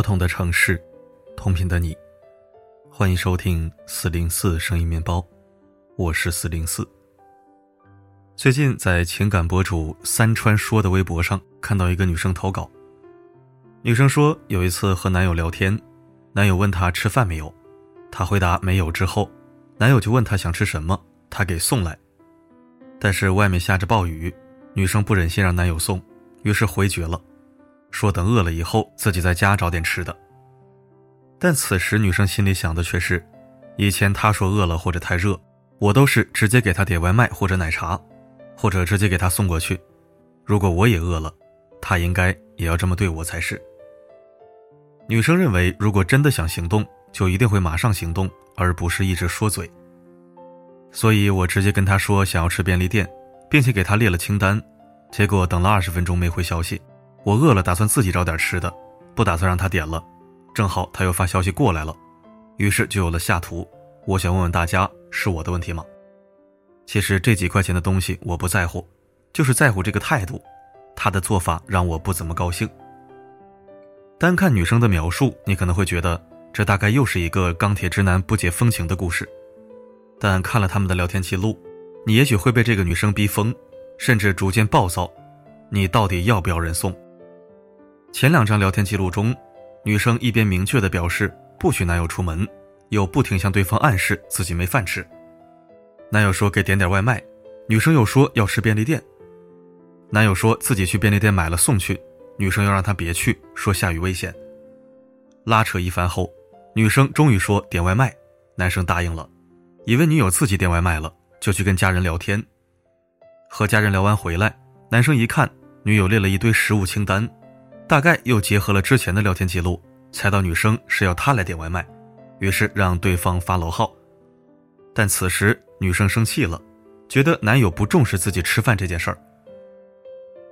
不同的城市，同频的你，欢迎收听四零四声音面包，我是四零四。最近在情感博主三川说的微博上看到一个女生投稿，女生说有一次和男友聊天，男友问她吃饭没有，她回答没有之后，男友就问她想吃什么，她给送来，但是外面下着暴雨，女生不忍心让男友送，于是回绝了。说等饿了以后自己在家找点吃的。但此时女生心里想的却是，以前他说饿了或者太热，我都是直接给他点外卖或者奶茶，或者直接给他送过去。如果我也饿了，他应该也要这么对我才是。女生认为，如果真的想行动，就一定会马上行动，而不是一直说嘴。所以我直接跟他说想要吃便利店，并且给他列了清单，结果等了二十分钟没回消息。我饿了，打算自己找点吃的，不打算让他点了。正好他又发消息过来了，于是就有了下图。我想问问大家，是我的问题吗？其实这几块钱的东西我不在乎，就是在乎这个态度。他的做法让我不怎么高兴。单看女生的描述，你可能会觉得这大概又是一个钢铁直男不解风情的故事。但看了他们的聊天记录，你也许会被这个女生逼疯，甚至逐渐暴躁。你到底要不要人送？前两张聊天记录中，女生一边明确的表示不许男友出门，又不停向对方暗示自己没饭吃。男友说给点点外卖，女生又说要吃便利店。男友说自己去便利店买了送去，女生又让他别去，说下雨危险。拉扯一番后，女生终于说点外卖，男生答应了，以为女友自己点外卖了，就去跟家人聊天。和家人聊完回来，男生一看女友列了一堆食物清单。大概又结合了之前的聊天记录，猜到女生是要他来点外卖，于是让对方发楼号。但此时女生生气了，觉得男友不重视自己吃饭这件事儿。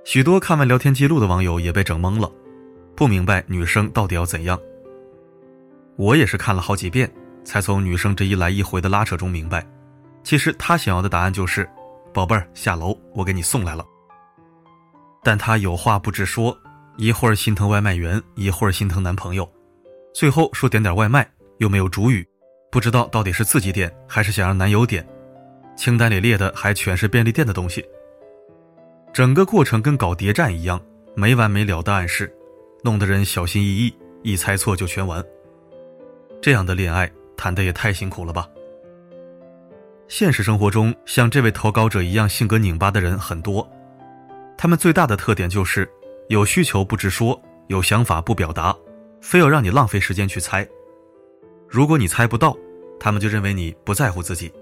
许多看完聊天记录的网友也被整懵了，不明白女生到底要怎样。我也是看了好几遍，才从女生这一来一回的拉扯中明白，其实她想要的答案就是：“宝贝儿，下楼，我给你送来了。”但她有话不直说。一会儿心疼外卖员，一会儿心疼男朋友，最后说点点外卖，又没有主语，不知道到底是自己点还是想让男友点。清单里列的还全是便利店的东西。整个过程跟搞谍战一样，没完没了的暗示，弄得人小心翼翼，一猜错就全完。这样的恋爱谈的也太辛苦了吧？现实生活中，像这位投稿者一样性格拧巴的人很多，他们最大的特点就是。有需求不直说，有想法不表达，非要让你浪费时间去猜。如果你猜不到，他们就认为你不在乎自己，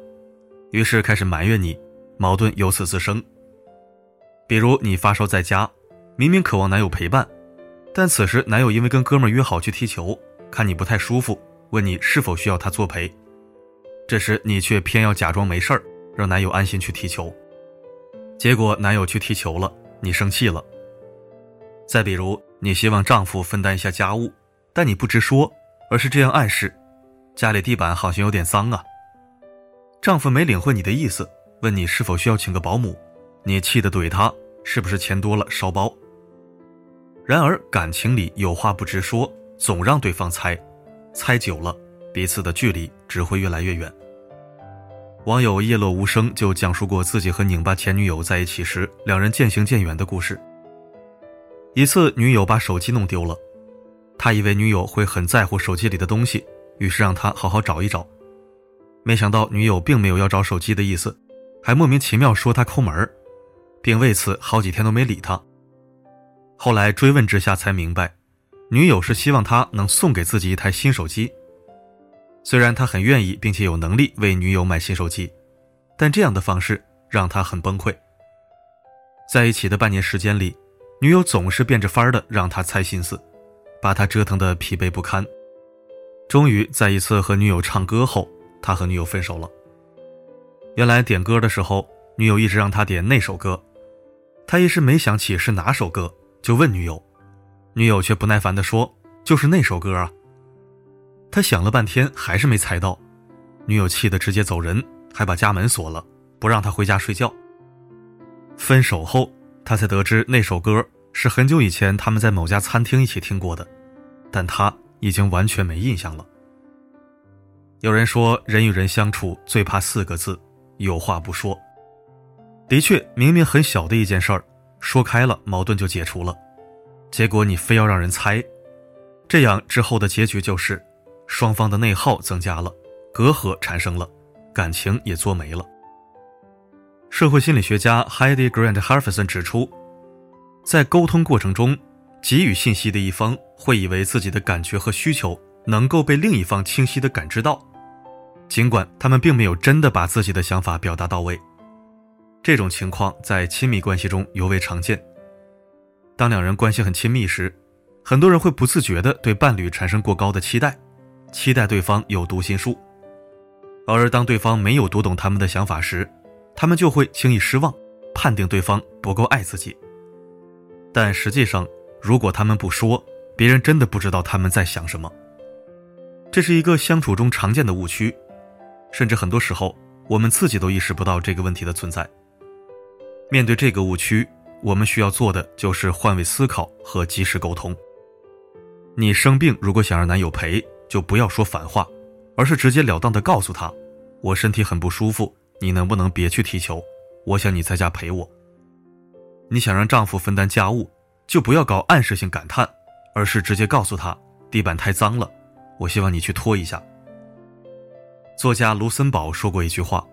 于是开始埋怨你，矛盾由此滋生。比如你发烧在家，明明渴望男友陪伴，但此时男友因为跟哥们约好去踢球，看你不太舒服，问你是否需要他作陪，这时你却偏要假装没事儿，让男友安心去踢球。结果男友去踢球了，你生气了。再比如，你希望丈夫分担一下家务，但你不直说，而是这样暗示：家里地板好像有点脏啊。丈夫没领会你的意思，问你是否需要请个保姆，你气得怼他：是不是钱多了烧包？然而感情里有话不直说，总让对方猜，猜久了，彼此的距离只会越来越远。网友叶落无声就讲述过自己和拧巴前女友在一起时，两人渐行渐远的故事。一次，女友把手机弄丢了，他以为女友会很在乎手机里的东西，于是让他好好找一找。没想到女友并没有要找手机的意思，还莫名其妙说他抠门并为此好几天都没理他。后来追问之下才明白，女友是希望他能送给自己一台新手机。虽然他很愿意并且有能力为女友买新手机，但这样的方式让他很崩溃。在一起的半年时间里。女友总是变着法儿的让他猜心思，把他折腾的疲惫不堪。终于在一次和女友唱歌后，他和女友分手了。原来点歌的时候，女友一直让他点那首歌，他一时没想起是哪首歌，就问女友，女友却不耐烦的说：“就是那首歌啊。”他想了半天还是没猜到，女友气得直接走人，还把家门锁了，不让他回家睡觉。分手后。他才得知那首歌是很久以前他们在某家餐厅一起听过的，但他已经完全没印象了。有人说，人与人相处最怕四个字：有话不说。的确，明明很小的一件事儿，说开了矛盾就解除了，结果你非要让人猜，这样之后的结局就是双方的内耗增加了，隔阂产生了，感情也作没了。社会心理学家 Heidi Grant h a r f e s o n 指出，在沟通过程中，给予信息的一方会以为自己的感觉和需求能够被另一方清晰地感知到，尽管他们并没有真的把自己的想法表达到位。这种情况在亲密关系中尤为常见。当两人关系很亲密时，很多人会不自觉地对伴侣产生过高的期待，期待对方有读心术；而当对方没有读懂他们的想法时，他们就会轻易失望，判定对方不够爱自己。但实际上，如果他们不说，别人真的不知道他们在想什么。这是一个相处中常见的误区，甚至很多时候我们自己都意识不到这个问题的存在。面对这个误区，我们需要做的就是换位思考和及时沟通。你生病，如果想让男友陪，就不要说反话，而是直截了当的告诉他：“我身体很不舒服，你能不能别去踢球？我想你在家陪我。”你想让丈夫分担家务，就不要搞暗示性感叹，而是直接告诉他：“地板太脏了，我希望你去拖一下。”作家卢森堡说过一句话：“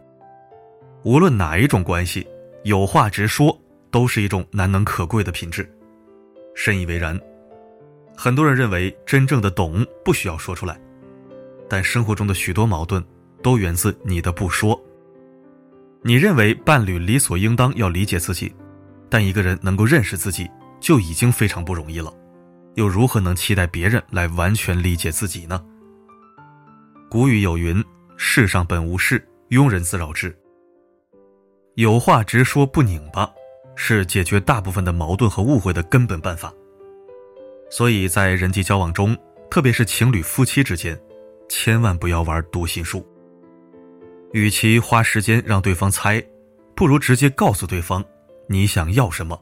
无论哪一种关系。”有话直说都是一种难能可贵的品质，深以为然。很多人认为真正的懂不需要说出来，但生活中的许多矛盾都源自你的不说。你认为伴侣理所应当要理解自己，但一个人能够认识自己就已经非常不容易了，又如何能期待别人来完全理解自己呢？古语有云：“世上本无事，庸人自扰之。”有话直说，不拧巴，是解决大部分的矛盾和误会的根本办法。所以在人际交往中，特别是情侣、夫妻之间，千万不要玩读心术。与其花时间让对方猜，不如直接告诉对方你想要什么。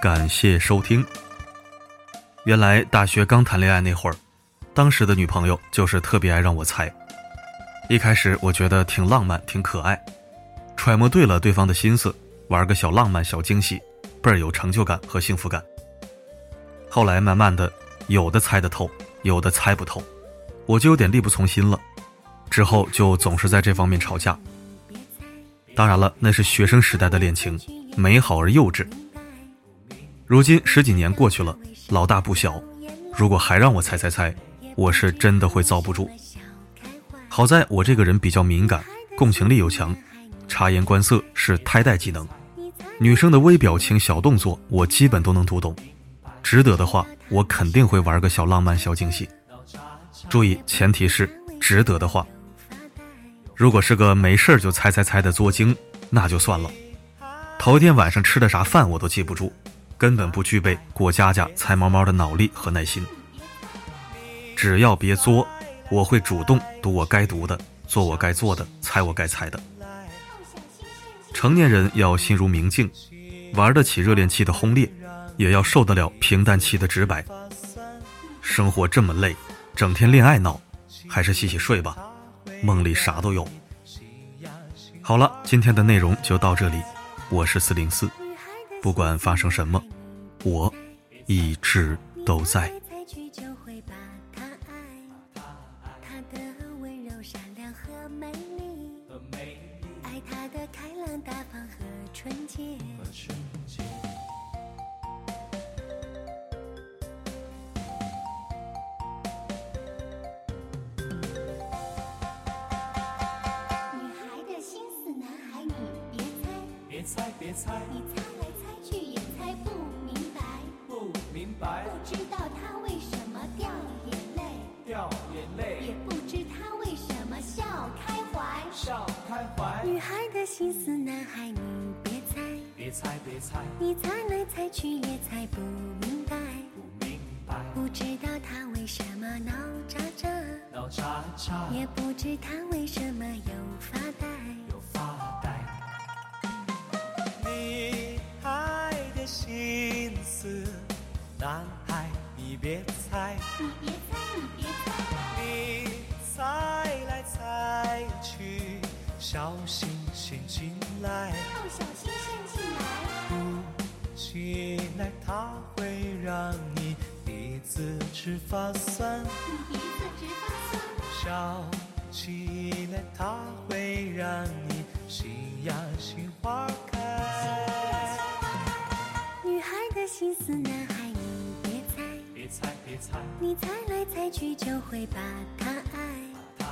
感谢收听。原来大学刚谈恋爱那会儿，当时的女朋友就是特别爱让我猜。一开始我觉得挺浪漫、挺可爱，揣摩对了对方的心思，玩个小浪漫、小惊喜，倍儿有成就感和幸福感。后来慢慢的，有的猜得透，有的猜不透，我就有点力不从心了。之后就总是在这方面吵架。当然了，那是学生时代的恋情，美好而幼稚。如今十几年过去了，老大不小，如果还让我猜猜猜，我是真的会遭不住。好在我这个人比较敏感，共情力又强，察言观色是胎带技能，女生的微表情、小动作我基本都能读懂。值得的话，我肯定会玩个小浪漫、小惊喜。注意，前提是值得的话。如果是个没事就猜猜猜的作精，那就算了。头一天晚上吃的啥饭我都记不住。根本不具备过家家猜猫猫的脑力和耐心。只要别作，我会主动读我该读的，做我该做的，猜我该猜的。成年人要心如明镜，玩得起热恋期的轰烈，也要受得了平淡期的直白。生活这么累，整天恋爱脑，还是洗洗睡吧，梦里啥都有。好了，今天的内容就到这里，我是四零四。不管发生什么，我一直都在。猜别猜，你猜来猜去也猜。不知道他为什么掉眼泪，掉眼泪，也不知他为什么笑开怀，笑开怀。女孩的心思，男孩你别猜。别猜别猜，你猜来猜去也猜不明白，不明白，不知道他为什么闹喳喳，闹喳喳，也不知他为什么又发呆，心思，男孩你别猜，你别猜你别猜，你猜来猜去，小心陷进来。要小心陷进来，不起来，它会让你鼻子直发酸；你鼻子直发酸，笑起来，它会让你心呀心花。心思，男孩你别猜，别猜别猜，你猜来猜去就会把他爱，他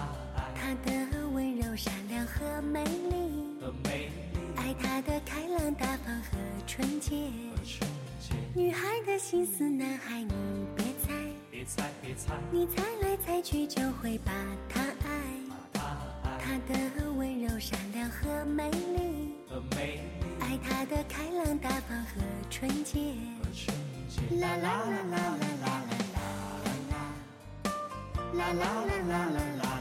爱他的温柔、善良和美丽，的美丽爱他的开朗大方和纯洁。和纯洁。女孩的心思，男孩你别猜，别猜别猜，你猜来猜去就会把他爱他的温柔、善良和美丽，的美丽。爱他的开朗大方和纯洁。啦啦啦啦啦啦啦啦啦啦。啦啦啦啦啦啦啦